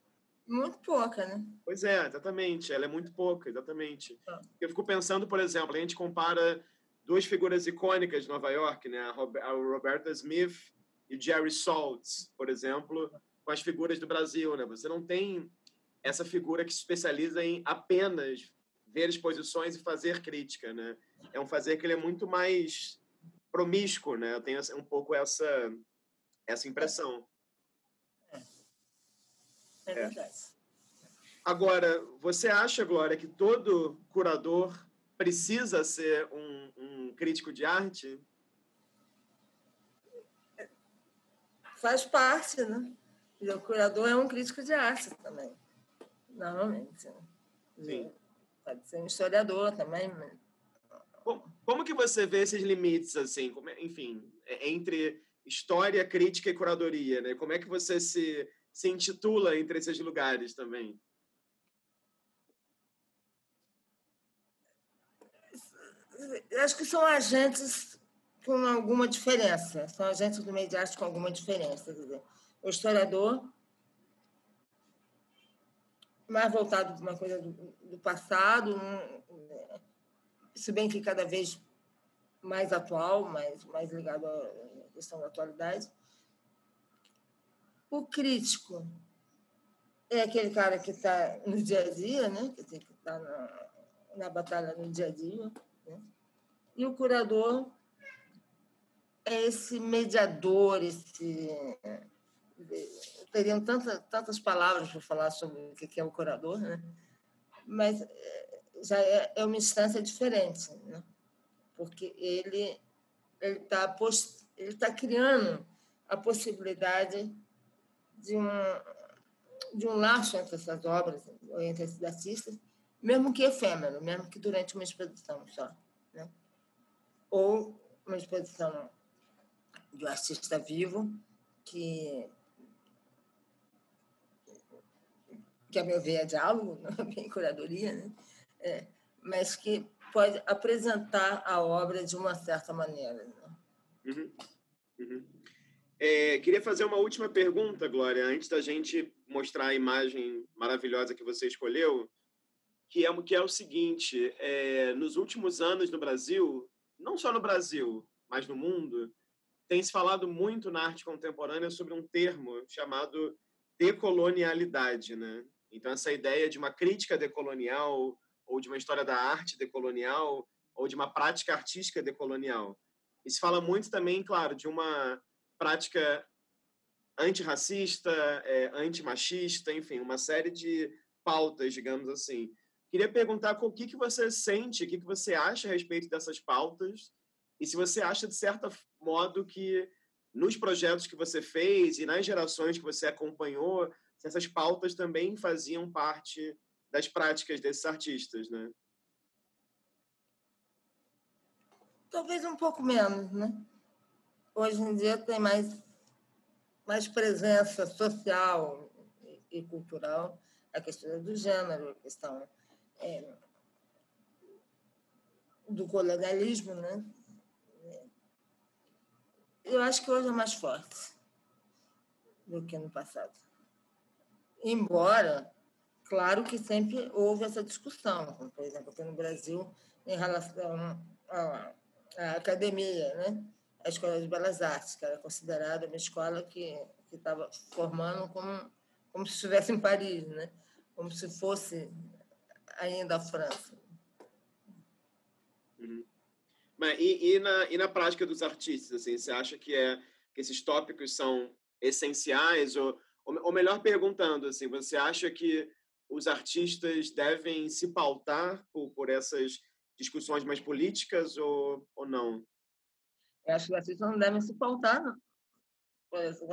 Muito pouca, né? Pois é, exatamente. Ela é muito pouca, exatamente. Ah. Eu fico pensando, por exemplo, a gente compara duas figuras icônicas de Nova York, né? A Roberta Smith e Jerry Saltz, por exemplo, com as figuras do Brasil, né? Você não tem essa figura que se especializa em apenas ver exposições e fazer crítica, né? É um fazer que ele é muito mais promíscuo, né? Eu tenho um pouco essa essa impressão. É, é verdade. Agora, você acha, Glória, que todo curador precisa ser um, um crítico de arte? Faz parte, né? E o curador é um crítico de arte também, normalmente. Né? Sim. Pode ser um historiador também. Né? Como, como que você vê esses limites, assim, como, é, enfim, é, entre história, crítica e curadoria, né? Como é que você se se intitula entre esses lugares também? Acho que são agentes com alguma diferença, são agentes do meio de arte com alguma diferença. Dizer, o historiador, mais voltado para uma coisa do, do passado, se bem que cada vez mais atual, mais, mais ligado à questão da atualidade, o crítico é aquele cara que está no dia a dia, né? que está na, na batalha no dia a dia. Né? E o curador é esse mediador, esse. Teriam tantas, tantas palavras para falar sobre o que é o curador, né? mas é, já é, é uma instância diferente, né? porque ele está ele tá criando a possibilidade de um, de um laço entre essas obras, entre esses artistas, mesmo que efêmero, mesmo que durante uma exposição só. Né? Ou uma exposição de um artista vivo que, que a meu ver, é diálogo, não é curadoria, né? É, mas que pode apresentar a obra de uma certa maneira. Né? Uhum. Uhum. É, queria fazer uma última pergunta, Glória, antes da gente mostrar a imagem maravilhosa que você escolheu, que é, que é o seguinte: é, nos últimos anos no Brasil, não só no Brasil, mas no mundo, tem se falado muito na arte contemporânea sobre um termo chamado decolonialidade, né? Então essa ideia de uma crítica decolonial ou de uma história da arte decolonial ou de uma prática artística decolonial. E se fala muito também, claro, de uma prática antirracista, é, antimachista, enfim, uma série de pautas, digamos assim. Queria perguntar o que, que você sente, o que, que você acha a respeito dessas pautas e se você acha, de certo modo, que nos projetos que você fez e nas gerações que você acompanhou, se essas pautas também faziam parte das práticas desses artistas, né? Talvez um pouco menos, né? Hoje em dia tem mais, mais presença social e cultural a questão do gênero, a questão é, do colonialismo, né? Eu acho que hoje é mais forte do que no passado. Embora, claro que sempre houve essa discussão, como, por exemplo, aqui no Brasil, em relação à, à academia, né? a Escola de Belas Artes, que era considerada uma escola que estava formando como, como se estivesse em Paris, né? como se fosse ainda a França. Uhum. Mas, e, e, na, e na prática dos artistas, assim, você acha que, é, que esses tópicos são essenciais? Ou, ou, melhor perguntando, assim, você acha que os artistas devem se pautar por, por essas discussões mais políticas ou, ou não? Eu acho que os artistas não devem se pautar não. por essas,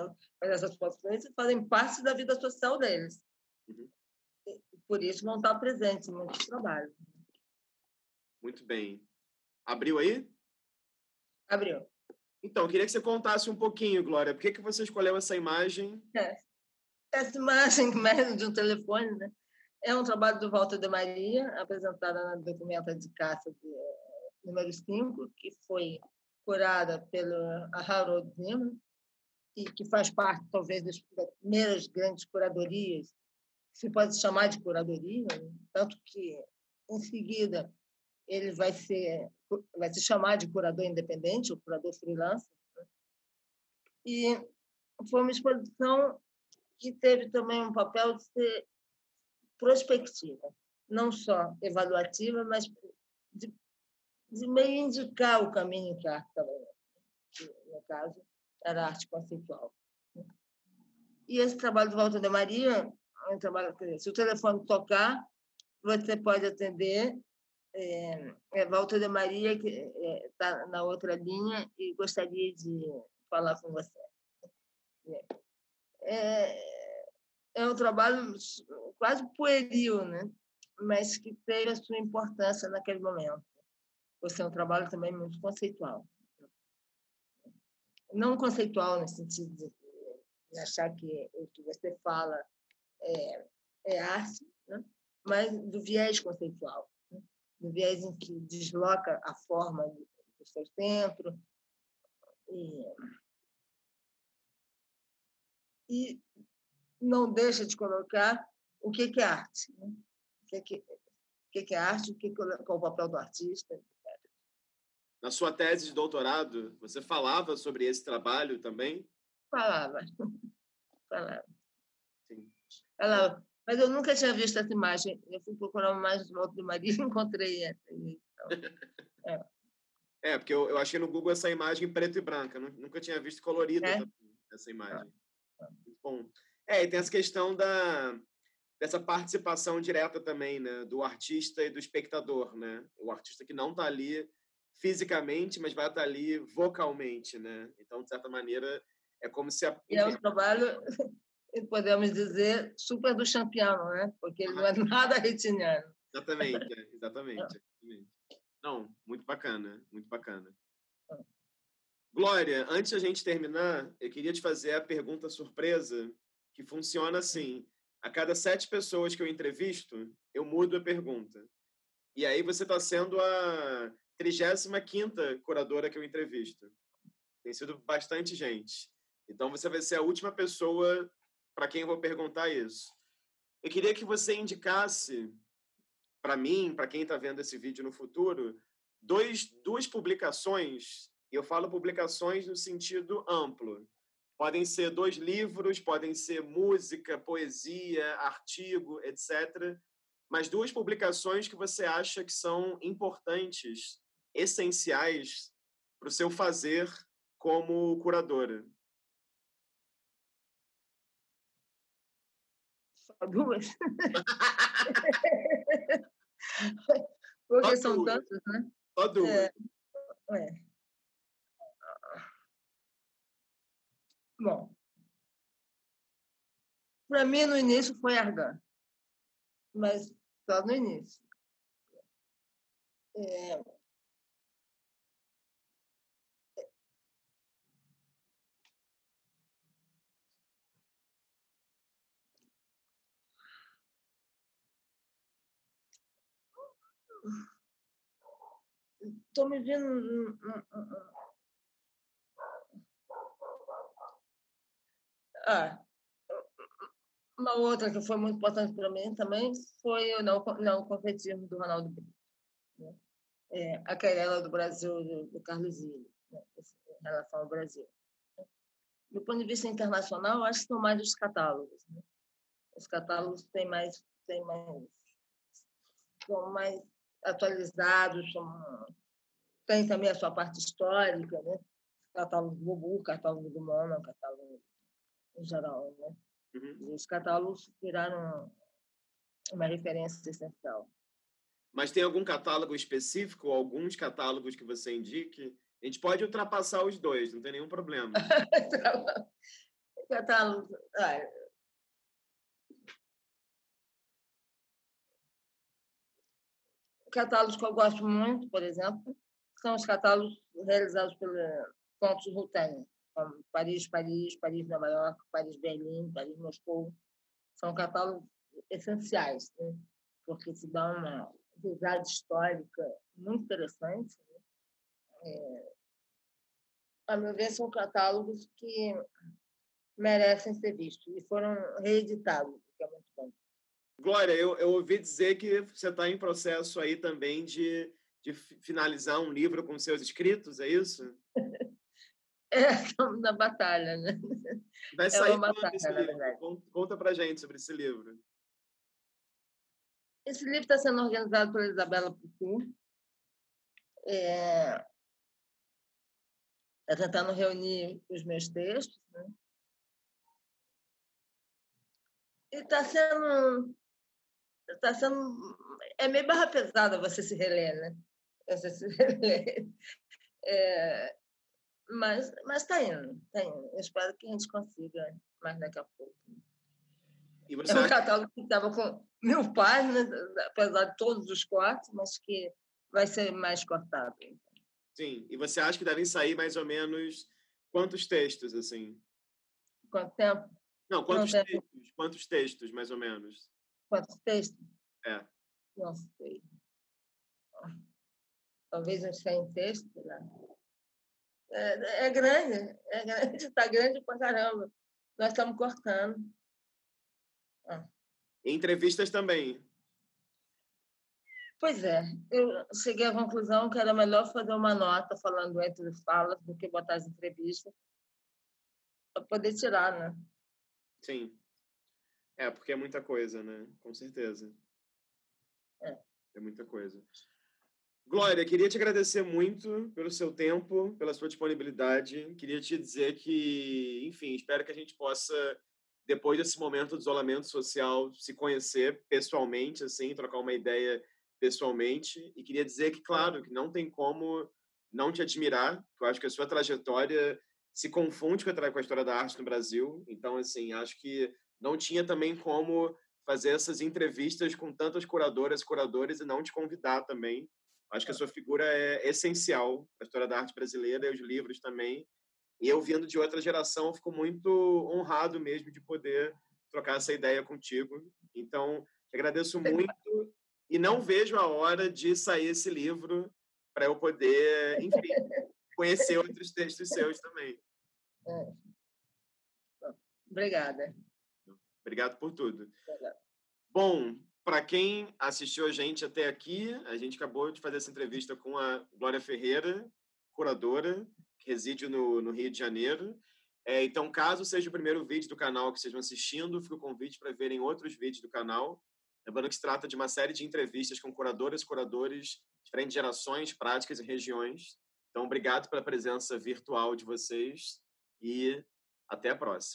por essas e fazem parte da vida social deles. Uhum. Por isso vão estar presentes em muitos trabalhos. Muito bem. Abriu aí? Abriu. Então, queria que você contasse um pouquinho, Glória. Por que, que você escolheu essa imagem? É. Essa imagem, mesmo de um telefone, né? é um trabalho do Walter de Maria, apresentada na documenta de caça de, eh, número 5, que foi curada pelo Harold Zimmer, e que faz parte, talvez, das primeiras grandes curadorias, se pode chamar de curadoria, né? tanto que, em seguida, ele vai ser vai se chamar de curador independente ou curador freelancer né? e foi uma exposição que teve também um papel de ser prospectiva não só avaliativa mas de, de meio indicar o caminho que a arte que, no caso era a arte conceitual e esse trabalho do Walter de Maria é um trabalho se o telefone tocar você pode atender é, é Walter de Maria, que está é, na outra linha, e gostaria de falar com você. É, é um trabalho quase pueril, né? mas que teve a sua importância naquele momento. Você é um trabalho também muito conceitual. Não conceitual no sentido de achar que o que você fala é, é arte, né? mas do viés conceitual no viés em que desloca a forma do seu centro. E não deixa de colocar o que é arte. Né? O que é, o que é arte, o que é, qual é o papel do artista. Na sua tese de doutorado, você falava sobre esse trabalho também? Falava. Falava. Sim. Falava. Mas eu nunca tinha visto essa imagem. Eu fui procurar uma imagem do Alto do Maria e encontrei essa. Então, é. é, porque eu, eu achei no Google essa imagem preto e branca. Nunca tinha visto colorida é? essa imagem. Muito bom. É, e tem essa questão da, dessa participação direta também, né? Do artista e do espectador, né? O artista que não está ali fisicamente, mas vai estar tá ali vocalmente, né? Então, de certa maneira, é como se... A... E é um trabalho podemos dizer, super do champion, né? Porque ele não é nada retiniano. Exatamente, é, exatamente, Não, muito bacana, muito bacana. Glória, antes de a gente terminar, eu queria te fazer a pergunta surpresa, que funciona assim. A cada sete pessoas que eu entrevisto, eu mudo a pergunta. E aí você está sendo a 35ª curadora que eu entrevisto. Tem sido bastante gente. Então você vai ser a última pessoa para quem eu vou perguntar isso. Eu queria que você indicasse para mim, para quem está vendo esse vídeo no futuro, dois, duas publicações Eu falo publicações no sentido amplo. Podem ser dois livros, podem ser música, poesia, artigo, etc. Mas duas publicações que você acha que são importantes, essenciais para o seu fazer como curadora. Só duas? Porque Só são duas. tantos, né? Só duas. É, é. Bom, para mim no início foi Argan, mas só no início. É, Estou me vendo. Ah, uma outra que foi muito importante para mim também foi o não, não confetismo do Ronaldo Brito. Né? É, a querela do Brasil, do, do Carlos Ilha, né? em relação ao Brasil. Do ponto de vista internacional, acho que são mais os catálogos. Né? Os catálogos têm mais, têm mais, são mais atualizados, são, também a sua parte histórica, né? Catálogo do Bubu, catálogo do Mona, catálogo em geral, né? Uhum. Os catálogos viraram uma referência essencial. Mas tem algum catálogo específico, ou alguns catálogos que você indique? A gente pode ultrapassar os dois, não tem nenhum problema. catálogo. Ah, catálogos que eu gosto muito, por exemplo, são os catálogos realizados pela Pontos Rutânia, como Paris, Paris, Paris, Nova York, Paris, Berlim, Paris, Moscou. São catálogos essenciais, né? porque se dá uma visada histórica muito interessante. Né? É, a meu ver, são catálogos que merecem ser vistos e foram reeditados, o que é muito bom. Glória, eu, eu ouvi dizer que você está em processo aí também de, de finalizar um livro com seus escritos, é isso? É, estamos na batalha, né? Vai sair é uma batalha, na verdade. Conta pra gente sobre esse livro. Esse livro está sendo organizado pela Isabela Pucu. É... Está tentando reunir os meus textos, né? E está sendo está sendo. É meio barra pesada você se reler, né? Você se reler. É, mas está indo, está indo. Eu espero que a gente consiga mais daqui a pouco. E você é um catálogo que estava com mil páginas, apesar de todos os cortes, mas que vai ser mais cortado. Sim, e você acha que devem sair mais ou menos quantos textos, assim? Quanto tempo? Não, quantos textos? Tempo. Quantos textos, mais ou menos? Quantos textos? É. Não sei. Talvez uns 100 textos. Né? É, é grande, é grande, está grande pra caramba. Nós estamos cortando. Ah. Entrevistas também. Pois é, eu cheguei à conclusão que era melhor fazer uma nota falando entre falas do que botar as entrevistas para poder tirar, né? Sim. É, porque é muita coisa, né? Com certeza. É. É muita coisa. Glória, queria te agradecer muito pelo seu tempo, pela sua disponibilidade. Queria te dizer que, enfim, espero que a gente possa, depois desse momento de isolamento social, se conhecer pessoalmente, assim, trocar uma ideia pessoalmente. E queria dizer que, claro, que não tem como não te admirar, eu acho que a sua trajetória se confunde com a história da arte no Brasil. Então, assim, acho que não tinha também como fazer essas entrevistas com tantas curadoras e curadores e não te convidar também. Acho que a sua figura é essencial para a história da arte brasileira e os livros também. E eu, vindo de outra geração, fico muito honrado mesmo de poder trocar essa ideia contigo. Então, agradeço muito e não vejo a hora de sair esse livro para eu poder, enfim, conhecer outros textos seus também. É. Obrigada. Obrigado por tudo. Obrigado. Bom, para quem assistiu a gente até aqui, a gente acabou de fazer essa entrevista com a Glória Ferreira, curadora. que reside no, no Rio de Janeiro. É, então, caso seja o primeiro vídeo do canal que estejam assistindo, fica o convite para verem outros vídeos do canal. Lembrando que se trata de uma série de entrevistas com curadoras curadores, diferentes gerações, práticas e regiões. Então, obrigado pela presença virtual de vocês e até a próxima.